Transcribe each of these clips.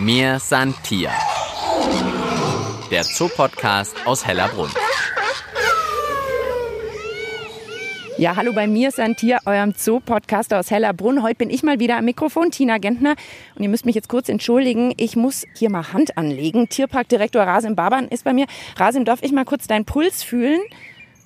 Mir san Tier. Der Zoopodcast aus Hellerbrunn. Ja, hallo bei mir Tier, eurem Zoo-Podcast aus Hellerbrunn. Heute bin ich mal wieder am Mikrofon, Tina Gentner. Und ihr müsst mich jetzt kurz entschuldigen. Ich muss hier mal Hand anlegen. Tierparkdirektor Rasim Baban ist bei mir. Rasim, darf ich mal kurz deinen Puls fühlen?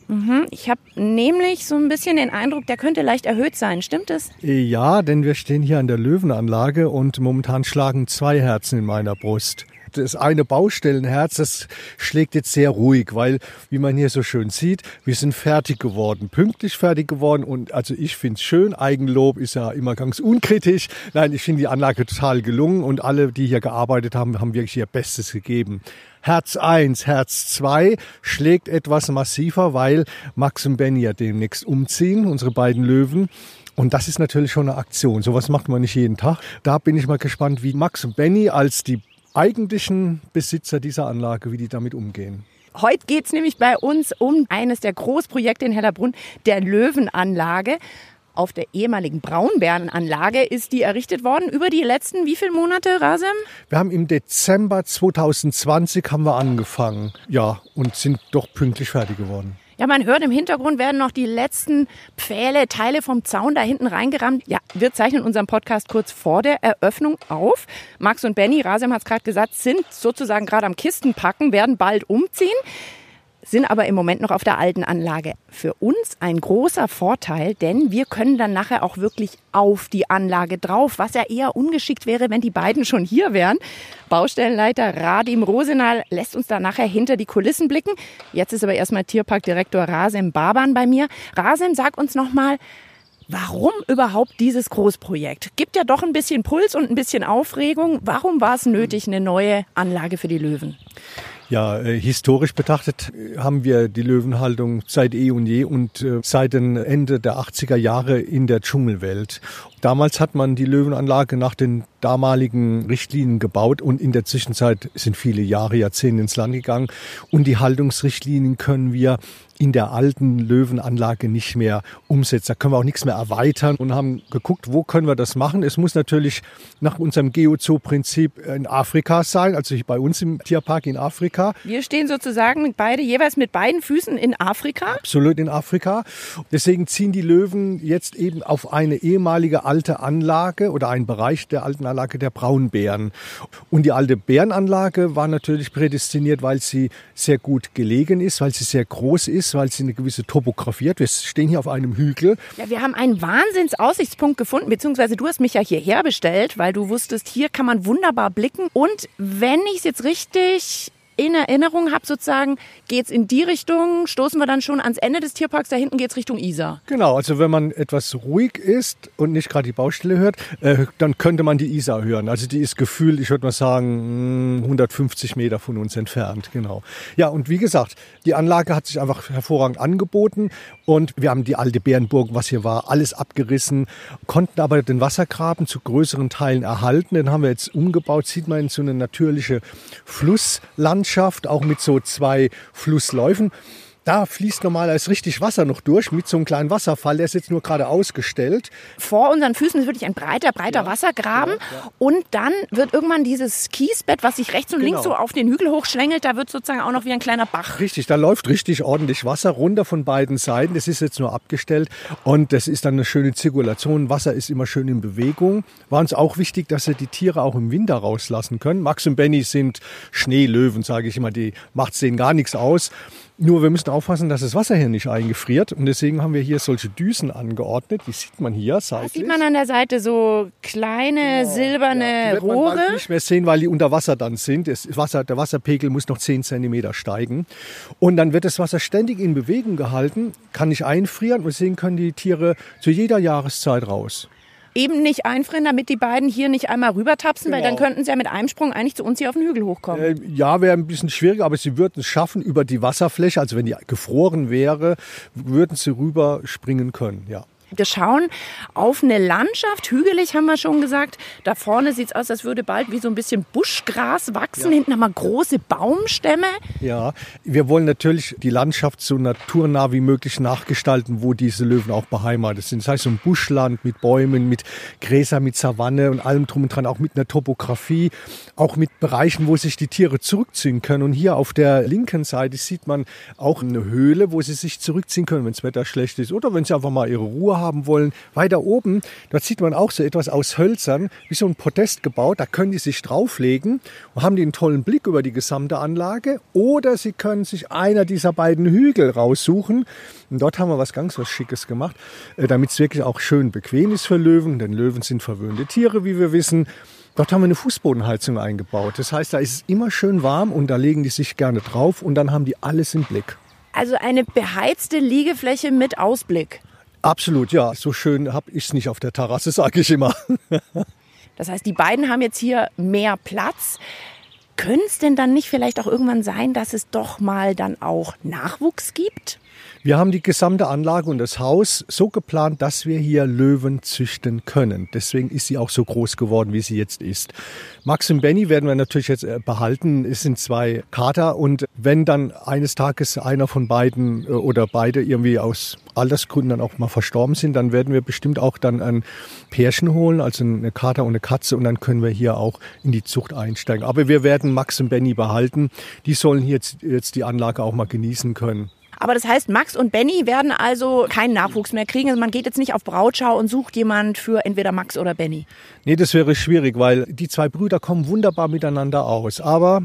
Mhm. Ich habe nämlich so ein bisschen den Eindruck, der könnte leicht erhöht sein. Stimmt es? Ja, denn wir stehen hier an der Löwenanlage und momentan schlagen zwei Herzen in meiner Brust das eine Baustellenherz, das schlägt jetzt sehr ruhig, weil, wie man hier so schön sieht, wir sind fertig geworden, pünktlich fertig geworden und also ich finde es schön. Eigenlob ist ja immer ganz unkritisch. Nein, ich finde die Anlage total gelungen und alle, die hier gearbeitet haben, haben wirklich ihr Bestes gegeben. Herz 1, Herz 2 schlägt etwas massiver, weil Max und Benny ja demnächst umziehen, unsere beiden Löwen. Und das ist natürlich schon eine Aktion. Sowas macht man nicht jeden Tag. Da bin ich mal gespannt, wie Max und Benny als die eigentlichen Besitzer dieser Anlage, wie die damit umgehen. Heute geht es nämlich bei uns um eines der Großprojekte in Hellerbrunn, der Löwenanlage. Auf der ehemaligen Braunbärenanlage ist die errichtet worden. Über die letzten wie viele Monate, Rasem? Wir haben im Dezember 2020 haben wir angefangen. Ja, und sind doch pünktlich fertig geworden. Ja, man hört im Hintergrund werden noch die letzten Pfähle, Teile vom Zaun da hinten reingerammt. Ja, wir zeichnen unseren Podcast kurz vor der Eröffnung auf. Max und Benny, Rasem hat es gerade gesagt, sind sozusagen gerade am Kistenpacken, werden bald umziehen sind aber im Moment noch auf der alten Anlage. Für uns ein großer Vorteil, denn wir können dann nachher auch wirklich auf die Anlage drauf, was ja eher ungeschickt wäre, wenn die beiden schon hier wären. Baustellenleiter Radim Rosenal lässt uns da nachher hinter die Kulissen blicken. Jetzt ist aber erstmal Tierparkdirektor Rasem Baban bei mir. Rasem, sag uns nochmal, Warum überhaupt dieses Großprojekt? Gibt ja doch ein bisschen Puls und ein bisschen Aufregung. Warum war es nötig, eine neue Anlage für die Löwen? Ja, äh, historisch betrachtet äh, haben wir die Löwenhaltung seit eh und je und äh, seit dem Ende der 80er Jahre in der Dschungelwelt. Damals hat man die Löwenanlage nach den damaligen Richtlinien gebaut und in der Zwischenzeit sind viele Jahre, Jahrzehnte ins Land gegangen und die Haltungsrichtlinien können wir in der alten Löwenanlage nicht mehr umsetzen. Da können wir auch nichts mehr erweitern und haben geguckt, wo können wir das machen. Es muss natürlich nach unserem Geozoo-Prinzip in Afrika sein, also bei uns im Tierpark in Afrika. Wir stehen sozusagen mit beide, jeweils mit beiden Füßen in Afrika. Absolut in Afrika. Deswegen ziehen die Löwen jetzt eben auf eine ehemalige alte Anlage oder einen Bereich der alten Anlage der Braunbären. Und die alte Bärenanlage war natürlich prädestiniert, weil sie sehr gut gelegen ist, weil sie sehr groß ist, weil sie eine gewisse Topografie hat. Wir stehen hier auf einem Hügel. Ja, wir haben einen Wahnsinnsaussichtspunkt gefunden, beziehungsweise du hast mich ja hierher bestellt, weil du wusstest, hier kann man wunderbar blicken. Und wenn ich es jetzt richtig in Erinnerung habe, sozusagen, geht es in die Richtung, stoßen wir dann schon ans Ende des Tierparks, da hinten geht es Richtung Isar. Genau, also wenn man etwas ruhig ist und nicht gerade die Baustelle hört, äh, dann könnte man die Isar hören. Also die ist gefühlt, ich würde mal sagen, 150 hm, Meter von uns entfernt, genau. Ja, und wie gesagt, die Anlage hat sich einfach hervorragend angeboten und wir haben die alte Bärenburg, was hier war, alles abgerissen, konnten aber den Wassergraben zu größeren Teilen erhalten. Den haben wir jetzt umgebaut, sieht man in so eine natürliche Flusslandschaft Landschaft, auch mit so zwei Flussläufen. Da fließt normalerweise richtig Wasser noch durch mit so einem kleinen Wasserfall. Der ist jetzt nur gerade ausgestellt. Vor unseren Füßen ist wirklich ein breiter, breiter ja, Wassergraben. Ja, ja. Und dann wird irgendwann dieses Kiesbett, was sich rechts und genau. links so auf den Hügel hochschlängelt, da wird sozusagen auch noch wie ein kleiner Bach. Richtig, da läuft richtig ordentlich Wasser runter von beiden Seiten. Das ist jetzt nur abgestellt. Und das ist dann eine schöne Zirkulation. Wasser ist immer schön in Bewegung. War uns auch wichtig, dass wir die Tiere auch im Winter rauslassen können. Max und Benny sind Schneelöwen, sage ich immer. Die macht denen gar nichts aus. Nur wir müssen aufpassen, dass das Wasser hier nicht eingefriert. Und deswegen haben wir hier solche Düsen angeordnet. Die sieht man hier seitlich. Das sieht man an der Seite so kleine genau. silberne ja, die Rohre. Man nicht mehr sehen, weil die unter Wasser dann sind. Das Wasser, der Wasserpegel muss noch 10 cm steigen. Und dann wird das Wasser ständig in Bewegung gehalten, kann nicht einfrieren. Und deswegen können die Tiere zu jeder Jahreszeit raus eben nicht einfrieren, damit die beiden hier nicht einmal rübertapsen, genau. weil dann genau. könnten sie ja mit einem Sprung eigentlich zu uns hier auf den Hügel hochkommen. Äh, ja, wäre ein bisschen schwieriger, aber sie würden es schaffen über die Wasserfläche, also wenn die gefroren wäre, würden sie rüberspringen können, ja. Wir schauen auf eine Landschaft, hügelig haben wir schon gesagt. Da vorne sieht es aus, als würde bald wie so ein bisschen Buschgras wachsen. Ja. Hinten haben wir große Baumstämme. Ja, wir wollen natürlich die Landschaft so naturnah wie möglich nachgestalten, wo diese Löwen auch beheimatet sind. Das heißt, so ein Buschland mit Bäumen, mit Gräser, mit Savanne und allem drum und dran, auch mit einer Topografie, auch mit Bereichen, wo sich die Tiere zurückziehen können. Und hier auf der linken Seite sieht man auch eine Höhle, wo sie sich zurückziehen können, wenn das Wetter schlecht ist oder wenn sie einfach mal ihre Ruhe haben wollen. Weiter oben, dort sieht man auch so etwas aus Hölzern, wie so ein Podest gebaut. Da können die sich drauflegen und haben einen tollen Blick über die gesamte Anlage. Oder sie können sich einer dieser beiden Hügel raussuchen. Und dort haben wir was ganz was Schickes gemacht, äh, damit es wirklich auch schön bequem ist für Löwen. Denn Löwen sind verwöhnte Tiere, wie wir wissen. Dort haben wir eine Fußbodenheizung eingebaut. Das heißt, da ist es immer schön warm und da legen die sich gerne drauf und dann haben die alles im Blick. Also eine beheizte Liegefläche mit Ausblick. Absolut, ja. So schön habe ich es nicht auf der Terrasse, sage ich immer. das heißt, die beiden haben jetzt hier mehr Platz. Könnte es denn dann nicht vielleicht auch irgendwann sein, dass es doch mal dann auch Nachwuchs gibt? Wir haben die gesamte Anlage und das Haus so geplant, dass wir hier Löwen züchten können. Deswegen ist sie auch so groß geworden, wie sie jetzt ist. Max und Benny werden wir natürlich jetzt äh, behalten. Es sind zwei Kater und wenn dann eines Tages einer von beiden äh, oder beide irgendwie aus Altersgründen dann auch mal verstorben sind, dann werden wir bestimmt auch dann ein Pärchen holen, also eine Kater und eine Katze und dann können wir hier auch in die Zucht einsteigen. Aber wir werden Max und Benny behalten. Die sollen jetzt, jetzt die Anlage auch mal genießen können. Aber das heißt, Max und Benny werden also keinen Nachwuchs mehr kriegen. Also man geht jetzt nicht auf Brautschau und sucht jemand für entweder Max oder Benny. Nee, das wäre schwierig, weil die zwei Brüder kommen wunderbar miteinander aus. Aber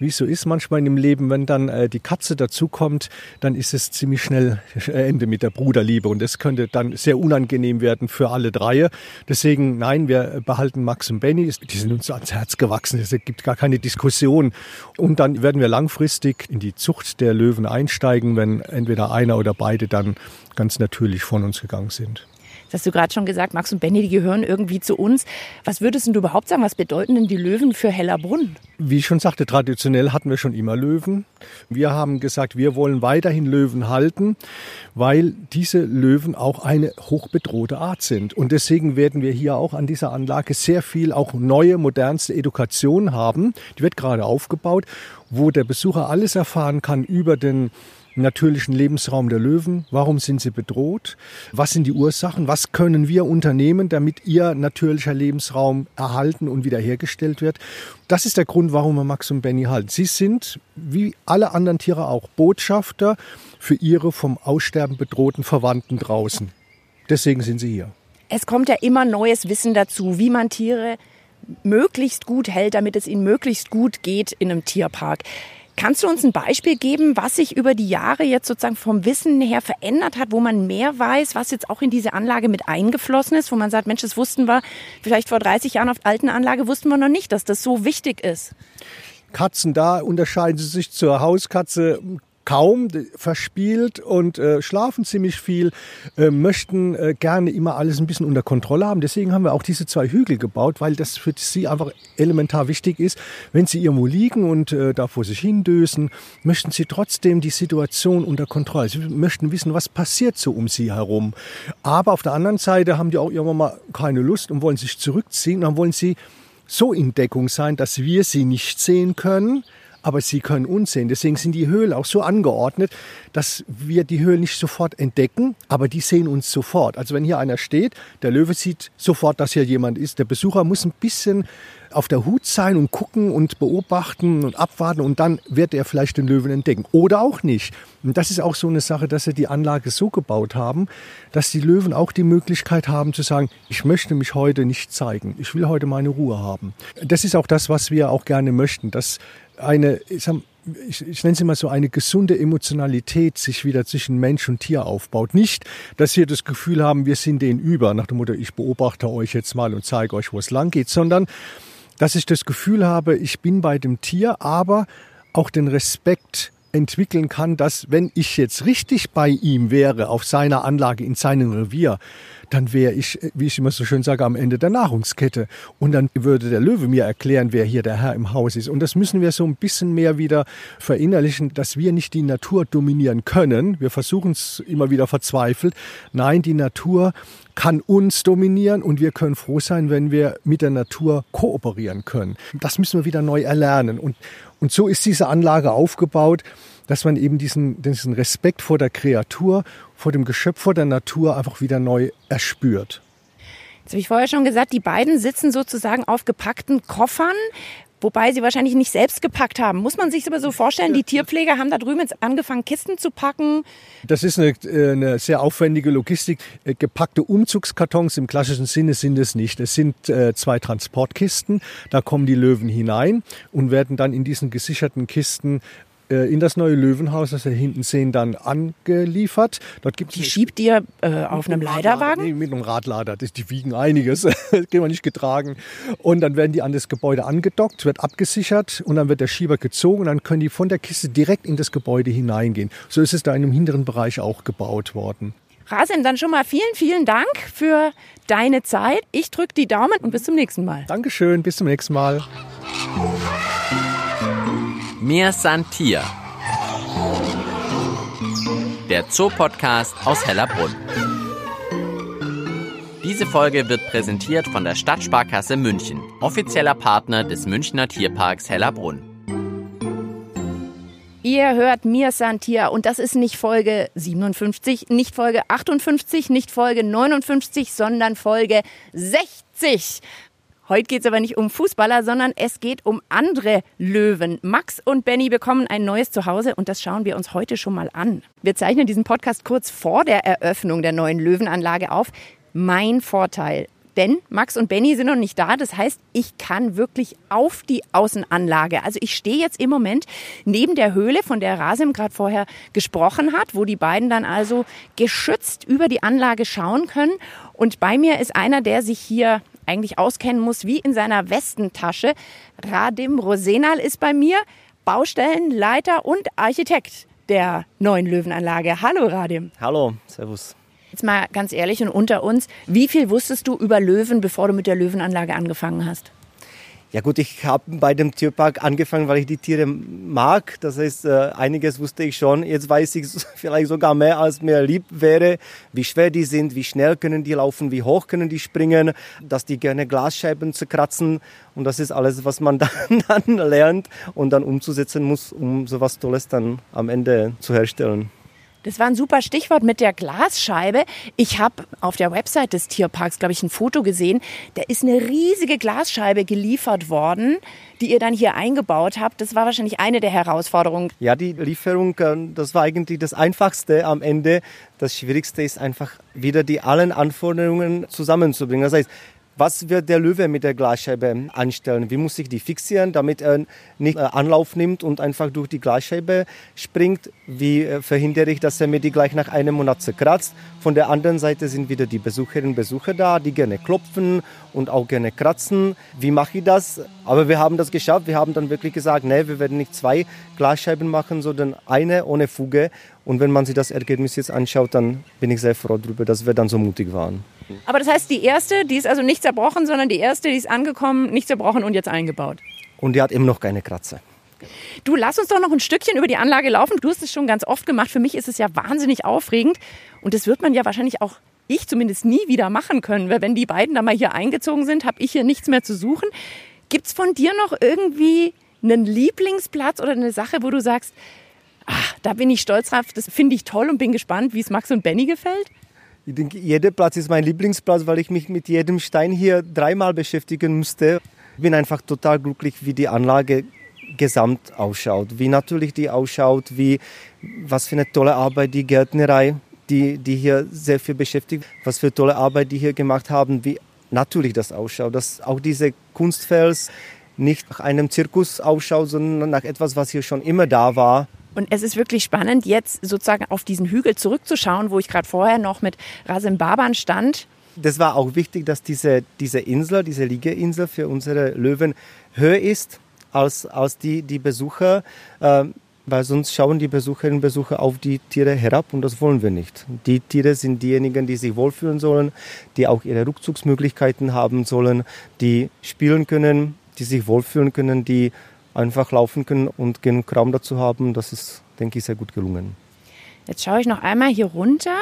wie es so ist manchmal im Leben, wenn dann äh, die Katze dazukommt, dann ist es ziemlich schnell Ende mit der Bruderliebe und das könnte dann sehr unangenehm werden für alle drei. Deswegen, nein, wir behalten Max und Benny, die sind uns ans Herz gewachsen, es gibt gar keine Diskussion. Und dann werden wir langfristig in die Zucht der Löwen einsteigen, wenn entweder einer oder beide dann ganz natürlich von uns gegangen sind. Das hast du gerade schon gesagt, Max und Benny, die gehören irgendwie zu uns. Was würdest du überhaupt sagen, was bedeuten denn die Löwen für Hellerbrunn? Wie ich schon sagte, traditionell hatten wir schon immer Löwen. Wir haben gesagt, wir wollen weiterhin Löwen halten, weil diese Löwen auch eine hochbedrohte Art sind. Und deswegen werden wir hier auch an dieser Anlage sehr viel auch neue, modernste Education haben. Die wird gerade aufgebaut, wo der Besucher alles erfahren kann über den natürlichen Lebensraum der Löwen? Warum sind sie bedroht? Was sind die Ursachen? Was können wir unternehmen, damit ihr natürlicher Lebensraum erhalten und wiederhergestellt wird? Das ist der Grund, warum wir Max und Benny halten. Sie sind, wie alle anderen Tiere auch, Botschafter für ihre vom Aussterben bedrohten Verwandten draußen. Deswegen sind sie hier. Es kommt ja immer neues Wissen dazu, wie man Tiere möglichst gut hält, damit es ihnen möglichst gut geht in einem Tierpark. Kannst du uns ein Beispiel geben, was sich über die Jahre jetzt sozusagen vom Wissen her verändert hat, wo man mehr weiß, was jetzt auch in diese Anlage mit eingeflossen ist, wo man sagt, Mensch, das wussten wir vielleicht vor 30 Jahren auf der alten Anlage, wussten wir noch nicht, dass das so wichtig ist? Katzen, da unterscheiden sie sich zur Hauskatze kaum verspielt und äh, schlafen ziemlich viel, äh, möchten äh, gerne immer alles ein bisschen unter Kontrolle haben. Deswegen haben wir auch diese zwei Hügel gebaut, weil das für sie einfach elementar wichtig ist. Wenn sie irgendwo liegen und äh, da vor sich hindösen, möchten sie trotzdem die Situation unter Kontrolle. Sie möchten wissen, was passiert so um sie herum. Aber auf der anderen Seite haben die auch irgendwann mal keine Lust und wollen sich zurückziehen. Dann wollen sie so in Deckung sein, dass wir sie nicht sehen können aber sie können uns sehen. Deswegen sind die Höhlen auch so angeordnet, dass wir die Höhlen nicht sofort entdecken, aber die sehen uns sofort. Also wenn hier einer steht, der Löwe sieht sofort, dass hier jemand ist. Der Besucher muss ein bisschen auf der Hut sein und gucken und beobachten und abwarten und dann wird er vielleicht den Löwen entdecken. Oder auch nicht. Und das ist auch so eine Sache, dass sie die Anlage so gebaut haben, dass die Löwen auch die Möglichkeit haben zu sagen, ich möchte mich heute nicht zeigen. Ich will heute meine Ruhe haben. Das ist auch das, was wir auch gerne möchten, dass eine, ich, ich, ich nenne es immer so eine gesunde Emotionalität sich wieder zwischen Mensch und Tier aufbaut. Nicht, dass wir das Gefühl haben, wir sind denen über, nach dem Motto, ich beobachte euch jetzt mal und zeige euch, wo es lang geht, sondern dass ich das Gefühl habe, ich bin bei dem Tier, aber auch den Respekt entwickeln kann, dass wenn ich jetzt richtig bei ihm wäre, auf seiner Anlage, in seinem Revier, dann wäre ich, wie ich immer so schön sage, am Ende der Nahrungskette. Und dann würde der Löwe mir erklären, wer hier der Herr im Haus ist. Und das müssen wir so ein bisschen mehr wieder verinnerlichen, dass wir nicht die Natur dominieren können. Wir versuchen es immer wieder verzweifelt. Nein, die Natur kann uns dominieren und wir können froh sein, wenn wir mit der Natur kooperieren können. Das müssen wir wieder neu erlernen. Und, und so ist diese Anlage aufgebaut, dass man eben diesen, diesen Respekt vor der Kreatur, vor dem Geschöpf, vor der Natur einfach wieder neu erspürt. Jetzt habe ich vorher schon gesagt, die beiden sitzen sozusagen auf gepackten Koffern. Wobei sie wahrscheinlich nicht selbst gepackt haben. Muss man sich aber so vorstellen, die Tierpfleger haben da drüben jetzt angefangen, Kisten zu packen. Das ist eine, äh, eine sehr aufwendige Logistik. Äh, gepackte Umzugskartons im klassischen Sinne sind es nicht. Es sind äh, zwei Transportkisten. Da kommen die Löwen hinein und werden dann in diesen gesicherten Kisten in das neue Löwenhaus, das wir hinten sehen, dann angeliefert. Dort gibt die schiebt ihr äh, auf einem Leiterwagen? Nee, mit einem Radlader. Das, die wiegen einiges. das kriegen wir nicht getragen. Und dann werden die an das Gebäude angedockt, wird abgesichert und dann wird der Schieber gezogen und dann können die von der Kiste direkt in das Gebäude hineingehen. So ist es da in einem hinteren Bereich auch gebaut worden. Rasim, dann schon mal vielen, vielen Dank für deine Zeit. Ich drücke die Daumen und bis zum nächsten Mal. Dankeschön, bis zum nächsten Mal. Mir Santier. Der Zoopodcast aus Hellerbrunn. Diese Folge wird präsentiert von der Stadtsparkasse München, offizieller Partner des Münchner Tierparks Hellerbrunn. Ihr hört Mir Santier und das ist nicht Folge 57, nicht Folge 58, nicht Folge 59, sondern Folge 60. Heute geht es aber nicht um Fußballer, sondern es geht um andere Löwen. Max und Benny bekommen ein neues Zuhause und das schauen wir uns heute schon mal an. Wir zeichnen diesen Podcast kurz vor der Eröffnung der neuen Löwenanlage auf. Mein Vorteil. Denn Max und Benny sind noch nicht da. Das heißt, ich kann wirklich auf die Außenanlage. Also ich stehe jetzt im Moment neben der Höhle, von der Rasim gerade vorher gesprochen hat, wo die beiden dann also geschützt über die Anlage schauen können. Und bei mir ist einer, der sich hier eigentlich auskennen muss wie in seiner Westentasche. Radim Rosenal ist bei mir, Baustellenleiter und Architekt der neuen Löwenanlage. Hallo Radim. Hallo, Servus. Jetzt mal ganz ehrlich und unter uns, wie viel wusstest du über Löwen, bevor du mit der Löwenanlage angefangen hast? Ja gut, ich habe bei dem Tierpark angefangen, weil ich die Tiere mag. Das heißt, äh, einiges wusste ich schon. Jetzt weiß ich vielleicht sogar mehr, als mir lieb wäre, wie schwer die sind, wie schnell können die laufen, wie hoch können die springen, dass die gerne Glasscheiben zerkratzen. Und das ist alles, was man dann, dann lernt und dann umzusetzen muss, um so was Tolles dann am Ende zu herstellen. Das war ein super Stichwort mit der Glasscheibe. Ich habe auf der Website des Tierparks, glaube ich, ein Foto gesehen. Da ist eine riesige Glasscheibe geliefert worden, die ihr dann hier eingebaut habt. Das war wahrscheinlich eine der Herausforderungen. Ja, die Lieferung, äh, das war eigentlich das Einfachste am Ende. Das Schwierigste ist einfach wieder die allen Anforderungen zusammenzubringen. Das heißt, was wird der Löwe mit der Glasscheibe anstellen? Wie muss ich die fixieren, damit er nicht äh, Anlauf nimmt und einfach durch die Glasscheibe springt? Wie äh, verhindere ich, dass er mir die gleich nach einem Monat zerkratzt? Von der anderen Seite sind wieder die Besucherinnen und Besucher da, die gerne klopfen und auch gerne kratzen. Wie mache ich das? Aber wir haben das geschafft. Wir haben dann wirklich gesagt, nee, wir werden nicht zwei Glasscheiben machen, sondern eine ohne Fuge. Und wenn man sich das Ergebnis jetzt anschaut, dann bin ich sehr froh darüber, dass wir dann so mutig waren. Aber das heißt, die erste, die ist also nicht zerbrochen, sondern die erste, die ist angekommen, nicht zerbrochen und jetzt eingebaut. Und die hat eben noch keine Kratzer. Du lass uns doch noch ein Stückchen über die Anlage laufen. Du hast es schon ganz oft gemacht. Für mich ist es ja wahnsinnig aufregend. Und das wird man ja wahrscheinlich auch ich zumindest nie wieder machen können. Weil wenn die beiden da mal hier eingezogen sind, habe ich hier nichts mehr zu suchen. Gibt es von dir noch irgendwie einen Lieblingsplatz oder eine Sache, wo du sagst, ach, da bin ich stolz drauf, das finde ich toll und bin gespannt, wie es Max und Benny gefällt? Ich denke, jeder Platz ist mein Lieblingsplatz, weil ich mich mit jedem Stein hier dreimal beschäftigen musste. Ich bin einfach total glücklich, wie die Anlage gesamt ausschaut, wie natürlich die ausschaut, wie was für eine tolle Arbeit die Gärtnerei, die, die hier sehr viel beschäftigt, was für tolle Arbeit die hier gemacht haben, wie natürlich das ausschaut, dass auch diese Kunstfels nicht nach einem Zirkus ausschaut, sondern nach etwas, was hier schon immer da war. Und es ist wirklich spannend, jetzt sozusagen auf diesen Hügel zurückzuschauen, wo ich gerade vorher noch mit Rasim Baban stand. Das war auch wichtig, dass diese, diese Insel, diese Liegeinsel für unsere Löwen höher ist als, als die, die Besucher. Ähm, weil sonst schauen die Besucherinnen und Besucher auf die Tiere herab und das wollen wir nicht. Die Tiere sind diejenigen, die sich wohlfühlen sollen, die auch ihre Rückzugsmöglichkeiten haben sollen, die spielen können, die sich wohlfühlen können, die einfach laufen können und genug Raum dazu haben. Das ist, denke ich, sehr gut gelungen. Jetzt schaue ich noch einmal hier runter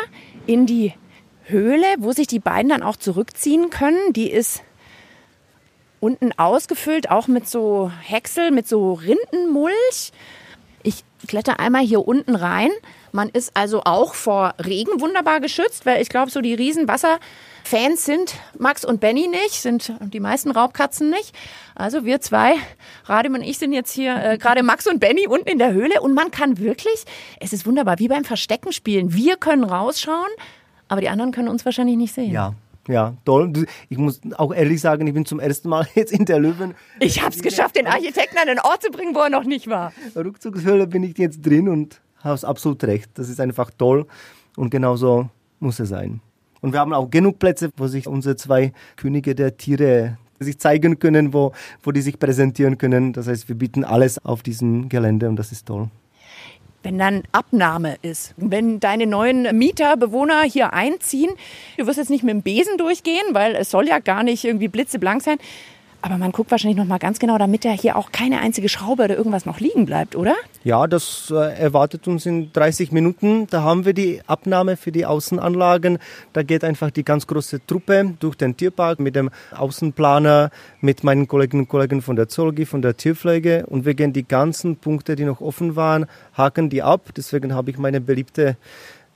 in die Höhle, wo sich die beiden dann auch zurückziehen können. Die ist unten ausgefüllt, auch mit so Häcksel, mit so Rindenmulch. Ich kletter einmal hier unten rein. Man ist also auch vor Regen wunderbar geschützt, weil ich glaube, so die Riesenwasserfans sind Max und Benny nicht, sind die meisten Raubkatzen nicht. Also wir zwei, Radim und ich sind jetzt hier äh, gerade Max und Benny unten in der Höhle und man kann wirklich, es ist wunderbar, wie beim Verstecken spielen. Wir können rausschauen, aber die anderen können uns wahrscheinlich nicht sehen. Ja, ja, toll. Ich muss auch ehrlich sagen, ich bin zum ersten Mal jetzt in der Löwen. Ich habe es geschafft, den Architekten an den Ort zu bringen, wo er noch nicht war. Rückzugshöhle bin ich jetzt drin und habe absolut recht. Das ist einfach toll und genauso muss es sein. Und wir haben auch genug Plätze, wo sich unsere zwei Könige der Tiere sich zeigen können, wo, wo die sich präsentieren können. Das heißt, wir bieten alles auf diesem Gelände und das ist toll wenn dann Abnahme ist. Wenn deine neuen Mieter, Bewohner hier einziehen, du wirst jetzt nicht mit dem Besen durchgehen, weil es soll ja gar nicht irgendwie blitzeblank sein. Aber man guckt wahrscheinlich noch mal ganz genau, damit da hier auch keine einzige Schraube oder irgendwas noch liegen bleibt, oder? Ja, das äh, erwartet uns in 30 Minuten. Da haben wir die Abnahme für die Außenanlagen. Da geht einfach die ganz große Truppe durch den Tierpark mit dem Außenplaner, mit meinen Kolleginnen und Kollegen von der Zoologie, von der Tierpflege. Und wir gehen die ganzen Punkte, die noch offen waren, haken die ab. Deswegen habe ich meine beliebte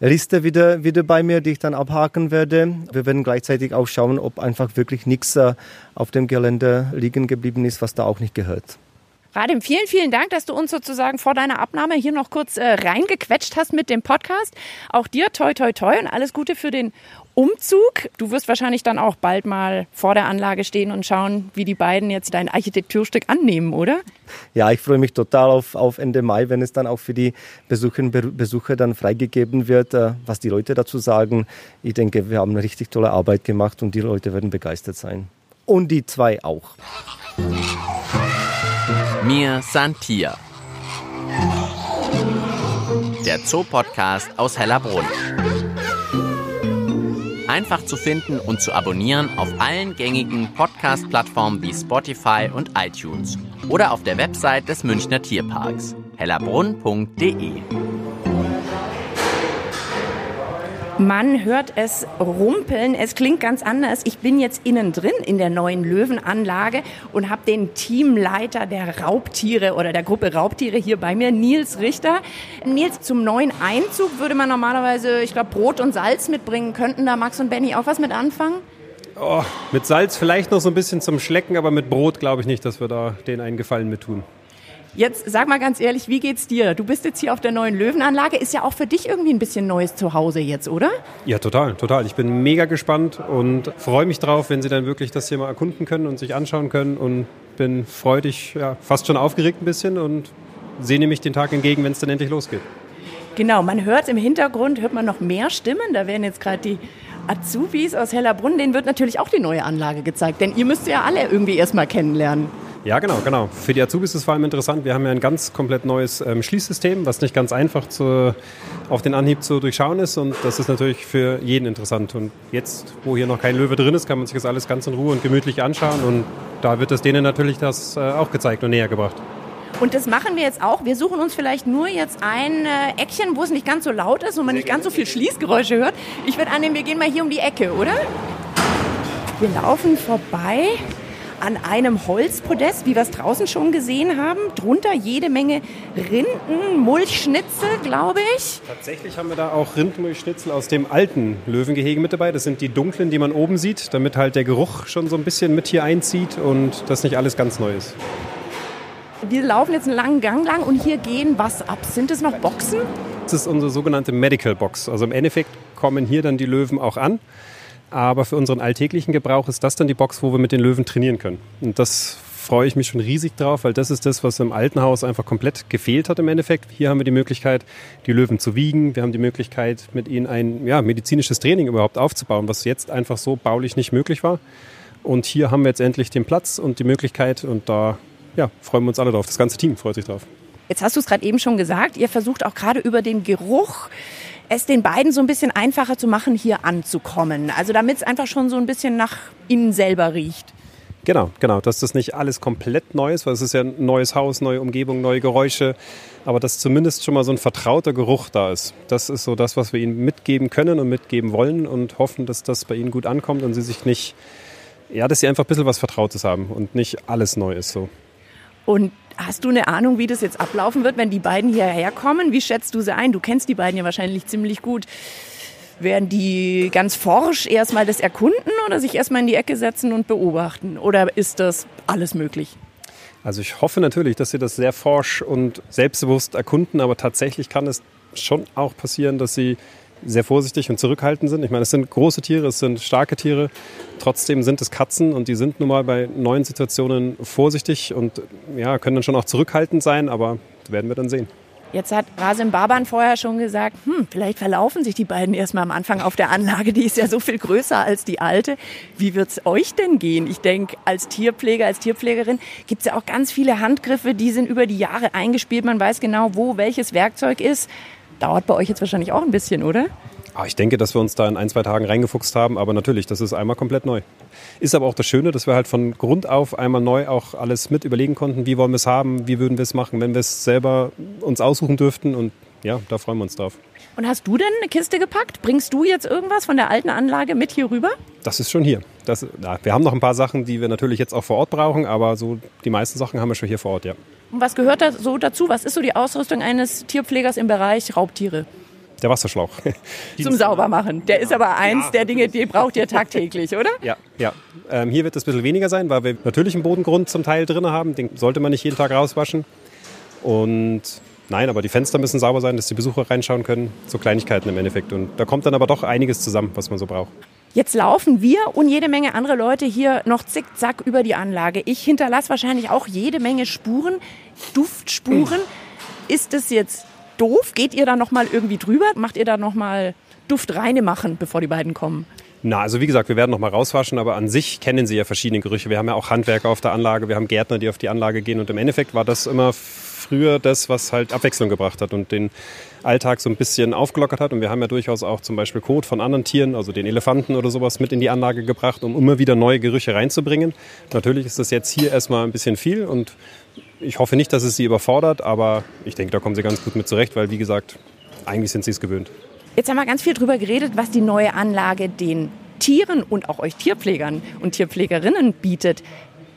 Liste wieder, wieder bei mir, die ich dann abhaken werde. Wir werden gleichzeitig auch schauen, ob einfach wirklich nichts äh, auf dem Gelände liegen geblieben ist, was da auch nicht gehört. Radim, vielen, vielen Dank, dass du uns sozusagen vor deiner Abnahme hier noch kurz äh, reingequetscht hast mit dem Podcast. Auch dir toi, toi, toi und alles Gute für den Umzug. Du wirst wahrscheinlich dann auch bald mal vor der Anlage stehen und schauen, wie die beiden jetzt dein Architekturstück annehmen, oder? Ja, ich freue mich total auf, auf Ende Mai, wenn es dann auch für die Besucherinnen und Besucher dann freigegeben wird, äh, was die Leute dazu sagen. Ich denke, wir haben eine richtig tolle Arbeit gemacht und die Leute werden begeistert sein. Und die zwei auch. Mir Santia. Der Zoopodcast aus Hellerbrunn einfach zu finden und zu abonnieren auf allen gängigen Podcast-Plattformen wie Spotify und iTunes oder auf der Website des Münchner Tierparks hellerbrunn.de. Man hört es rumpeln. Es klingt ganz anders. Ich bin jetzt innen drin in der neuen Löwenanlage und habe den Teamleiter der Raubtiere oder der Gruppe Raubtiere hier bei mir, Nils Richter. Nils, zum neuen Einzug würde man normalerweise, ich glaube, Brot und Salz mitbringen. Könnten da Max und Benny auch was mit anfangen? Oh, mit Salz vielleicht noch so ein bisschen zum Schlecken, aber mit Brot glaube ich nicht, dass wir da den einen Gefallen mit tun. Jetzt sag mal ganz ehrlich, wie geht's dir? Du bist jetzt hier auf der neuen Löwenanlage. Ist ja auch für dich irgendwie ein bisschen neues Zuhause jetzt, oder? Ja, total, total. Ich bin mega gespannt und freue mich drauf, wenn Sie dann wirklich das hier mal erkunden können und sich anschauen können und bin freudig, ja, fast schon aufgeregt ein bisschen und sehe nämlich den Tag entgegen, wenn es dann endlich losgeht. Genau, man hört im Hintergrund, hört man noch mehr Stimmen. Da werden jetzt gerade die Azubis aus Hellerbrunn, denen wird natürlich auch die neue Anlage gezeigt, denn ihr müsst ja alle irgendwie erstmal kennenlernen. Ja, genau, genau. Für die Azubis ist es vor allem interessant. Wir haben ja ein ganz komplett neues ähm, Schließsystem, was nicht ganz einfach zu, auf den Anhieb zu durchschauen ist. Und das ist natürlich für jeden interessant. Und jetzt, wo hier noch kein Löwe drin ist, kann man sich das alles ganz in Ruhe und gemütlich anschauen. Und da wird es denen natürlich das äh, auch gezeigt und näher gebracht. Und das machen wir jetzt auch. Wir suchen uns vielleicht nur jetzt ein äh, Eckchen, wo es nicht ganz so laut ist und man nicht ganz so viel Schließgeräusche hört. Ich würde annehmen, wir gehen mal hier um die Ecke, oder? Wir laufen vorbei an einem Holzpodest, wie wir es draußen schon gesehen haben. Drunter jede Menge Rinden, Mulchschnitzel, glaube ich. Tatsächlich haben wir da auch Rindmulchschnitzel aus dem alten Löwengehege mit dabei. Das sind die dunklen, die man oben sieht, damit halt der Geruch schon so ein bisschen mit hier einzieht und das nicht alles ganz neu ist. Wir laufen jetzt einen langen Gang lang und hier gehen was ab. Sind es noch Boxen? Das ist unsere sogenannte Medical Box. Also im Endeffekt kommen hier dann die Löwen auch an. Aber für unseren alltäglichen Gebrauch ist das dann die Box, wo wir mit den Löwen trainieren können. Und das freue ich mich schon riesig drauf, weil das ist das, was im alten Haus einfach komplett gefehlt hat im Endeffekt. Hier haben wir die Möglichkeit, die Löwen zu wiegen. Wir haben die Möglichkeit, mit ihnen ein ja, medizinisches Training überhaupt aufzubauen, was jetzt einfach so baulich nicht möglich war. Und hier haben wir jetzt endlich den Platz und die Möglichkeit und da ja, freuen wir uns alle drauf. Das ganze Team freut sich drauf. Jetzt hast du es gerade eben schon gesagt, ihr versucht auch gerade über den Geruch es den beiden so ein bisschen einfacher zu machen, hier anzukommen. Also damit es einfach schon so ein bisschen nach ihnen selber riecht. Genau, genau, dass das nicht alles komplett neu ist, weil es ist ja ein neues Haus, neue Umgebung, neue Geräusche, aber dass zumindest schon mal so ein vertrauter Geruch da ist. Das ist so das, was wir ihnen mitgeben können und mitgeben wollen und hoffen, dass das bei ihnen gut ankommt und sie sich nicht, ja, dass sie einfach ein bisschen was Vertrautes haben und nicht alles neu ist so. Und hast du eine Ahnung, wie das jetzt ablaufen wird, wenn die beiden hierher kommen? Wie schätzt du sie ein? Du kennst die beiden ja wahrscheinlich ziemlich gut. Werden die ganz forsch erstmal das erkunden oder sich erstmal in die Ecke setzen und beobachten? Oder ist das alles möglich? Also ich hoffe natürlich, dass sie das sehr forsch und selbstbewusst erkunden, aber tatsächlich kann es schon auch passieren, dass sie sehr vorsichtig und zurückhaltend sind. Ich meine, es sind große Tiere, es sind starke Tiere. Trotzdem sind es Katzen und die sind nun mal bei neuen Situationen vorsichtig und ja, können dann schon auch zurückhaltend sein, aber werden wir dann sehen. Jetzt hat Rasim Baban vorher schon gesagt, hm, vielleicht verlaufen sich die beiden erstmal am Anfang auf der Anlage. Die ist ja so viel größer als die alte. Wie wird es euch denn gehen? Ich denke, als Tierpfleger, als Tierpflegerin gibt es ja auch ganz viele Handgriffe, die sind über die Jahre eingespielt. Man weiß genau, wo welches Werkzeug ist. Dauert bei euch jetzt wahrscheinlich auch ein bisschen, oder? Ah, ich denke, dass wir uns da in ein, zwei Tagen reingefuchst haben, aber natürlich, das ist einmal komplett neu. Ist aber auch das Schöne, dass wir halt von Grund auf einmal neu auch alles mit überlegen konnten, wie wollen wir es haben, wie würden wir es machen, wenn wir es selber uns aussuchen dürften und ja, da freuen wir uns drauf. Und hast du denn eine Kiste gepackt? Bringst du jetzt irgendwas von der alten Anlage mit hier rüber? Das ist schon hier. Das, ja, wir haben noch ein paar Sachen, die wir natürlich jetzt auch vor Ort brauchen, aber so die meisten Sachen haben wir schon hier vor Ort, ja. Und was gehört da so dazu? Was ist so die Ausrüstung eines Tierpflegers im Bereich Raubtiere? Der Wasserschlauch. Zum Saubermachen. Der ist aber eins der Dinge, die braucht ihr tagtäglich, oder? Ja, ja. Ähm, hier wird es ein bisschen weniger sein, weil wir natürlich einen Bodengrund zum Teil drin haben. Den sollte man nicht jeden Tag rauswaschen. Und nein, aber die Fenster müssen sauber sein, dass die Besucher reinschauen können. So Kleinigkeiten im Endeffekt. Und da kommt dann aber doch einiges zusammen, was man so braucht. Jetzt laufen wir und jede Menge andere Leute hier noch zickzack über die Anlage. Ich hinterlasse wahrscheinlich auch jede Menge Spuren, Duftspuren. Ist es jetzt doof? Geht ihr da noch mal irgendwie drüber? Macht ihr da noch mal Duftreine machen, bevor die beiden kommen? Na, also wie gesagt, wir werden noch mal rauswaschen, aber an sich kennen sie ja verschiedene Gerüche. Wir haben ja auch Handwerker auf der Anlage, wir haben Gärtner, die auf die Anlage gehen und im Endeffekt war das immer früher das, was halt Abwechslung gebracht hat und den Alltag so ein bisschen aufgelockert hat. Und wir haben ja durchaus auch zum Beispiel Kot von anderen Tieren, also den Elefanten oder sowas, mit in die Anlage gebracht, um immer wieder neue Gerüche reinzubringen. Natürlich ist das jetzt hier erstmal ein bisschen viel und ich hoffe nicht, dass es sie überfordert, aber ich denke, da kommen sie ganz gut mit zurecht, weil wie gesagt, eigentlich sind sie es gewöhnt. Jetzt haben wir ganz viel darüber geredet, was die neue Anlage den Tieren und auch euch Tierpflegern und Tierpflegerinnen bietet.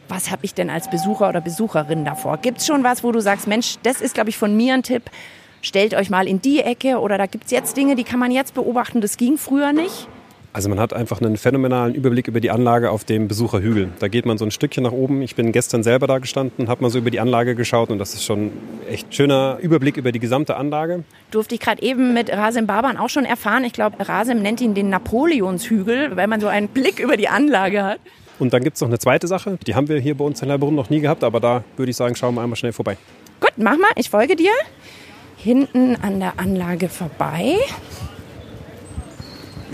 Was habe ich denn als Besucher oder Besucherin davor? Gibt es schon was, wo du sagst, Mensch, das ist, glaube ich, von mir ein Tipp. Stellt euch mal in die Ecke oder da gibt es jetzt Dinge, die kann man jetzt beobachten, das ging früher nicht? Also man hat einfach einen phänomenalen Überblick über die Anlage auf dem Besucherhügel. Da geht man so ein Stückchen nach oben. Ich bin gestern selber da gestanden, habe mal so über die Anlage geschaut und das ist schon echt schöner Überblick über die gesamte Anlage. Durfte ich gerade eben mit Rasim Baban auch schon erfahren. Ich glaube, Rasim nennt ihn den Napoleonshügel, weil man so einen Blick über die Anlage hat. Und dann gibt es noch eine zweite Sache, die haben wir hier bei uns in Heilbronn noch nie gehabt, aber da würde ich sagen, schauen wir einmal schnell vorbei. Gut, mach mal, ich folge dir. Hinten an der Anlage vorbei.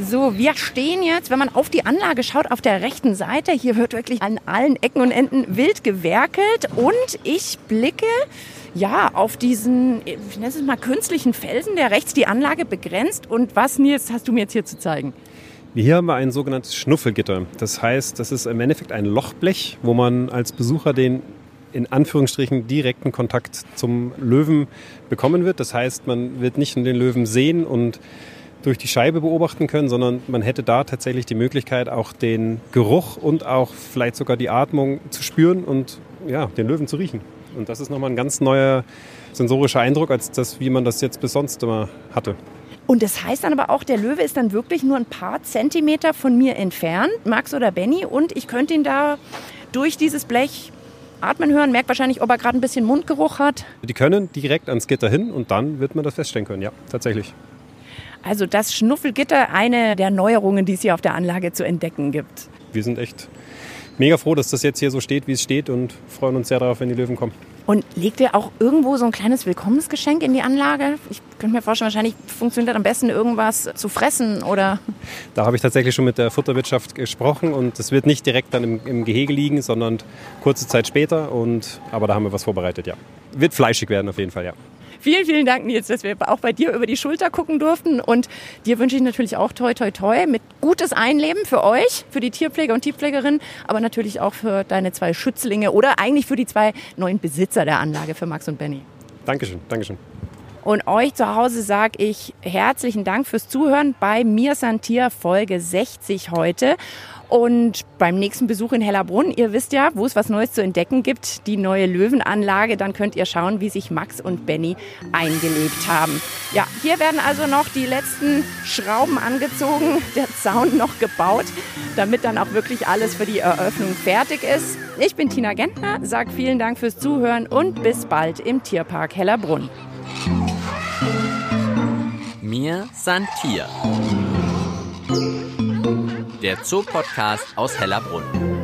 So, wir stehen jetzt, wenn man auf die Anlage schaut, auf der rechten Seite. Hier wird wirklich an allen Ecken und Enden wild gewerkelt. Und ich blicke ja auf diesen, ich nenne es mal künstlichen Felsen, der rechts die Anlage begrenzt. Und was, Nils, hast du mir jetzt hier zu zeigen? Hier haben wir ein sogenanntes Schnuffelgitter. Das heißt, das ist im Endeffekt ein Lochblech, wo man als Besucher den in Anführungsstrichen direkten Kontakt zum Löwen bekommen wird. Das heißt, man wird nicht nur den Löwen sehen und durch die Scheibe beobachten können, sondern man hätte da tatsächlich die Möglichkeit, auch den Geruch und auch vielleicht sogar die Atmung zu spüren und ja, den Löwen zu riechen. Und das ist nochmal ein ganz neuer sensorischer Eindruck, als das, wie man das jetzt bis sonst immer hatte. Und das heißt dann aber auch, der Löwe ist dann wirklich nur ein paar Zentimeter von mir entfernt, Max oder Benny, und ich könnte ihn da durch dieses Blech atmen hören, merkt wahrscheinlich, ob er gerade ein bisschen Mundgeruch hat. Die können direkt ans Gitter hin und dann wird man das feststellen können, ja, tatsächlich. Also das Schnuffelgitter, eine der Neuerungen, die es hier auf der Anlage zu entdecken gibt. Wir sind echt mega froh, dass das jetzt hier so steht, wie es steht und freuen uns sehr darauf, wenn die Löwen kommen. Und legt ihr auch irgendwo so ein kleines Willkommensgeschenk in die Anlage? Ich könnte mir vorstellen, wahrscheinlich funktioniert am besten irgendwas zu fressen oder. Da habe ich tatsächlich schon mit der Futterwirtschaft gesprochen und es wird nicht direkt dann im, im Gehege liegen, sondern kurze Zeit später. Und, aber da haben wir was vorbereitet, ja. wird fleischig werden auf jeden Fall, ja. Vielen, vielen Dank, Nils, dass wir auch bei dir über die Schulter gucken durften. Und dir wünsche ich natürlich auch toi, toi, toi mit gutes Einleben für euch, für die Tierpfleger und Tierpflegerinnen, aber natürlich auch für deine zwei Schützlinge oder eigentlich für die zwei neuen Besitzer der Anlage, für Max und Benny. Dankeschön, Dankeschön. Und euch zu Hause sage ich herzlichen Dank fürs Zuhören bei Mir Santier Folge 60 heute. Und beim nächsten Besuch in Hellerbrunn, ihr wisst ja, wo es was Neues zu entdecken gibt, die neue Löwenanlage, dann könnt ihr schauen, wie sich Max und Benny eingelebt haben. Ja, hier werden also noch die letzten Schrauben angezogen, der Zaun noch gebaut, damit dann auch wirklich alles für die Eröffnung fertig ist. Ich bin Tina Gentner, sage vielen Dank fürs Zuhören und bis bald im Tierpark Hellerbrunn. Mir Santier. Der Zoopodcast aus Hellerbrunn.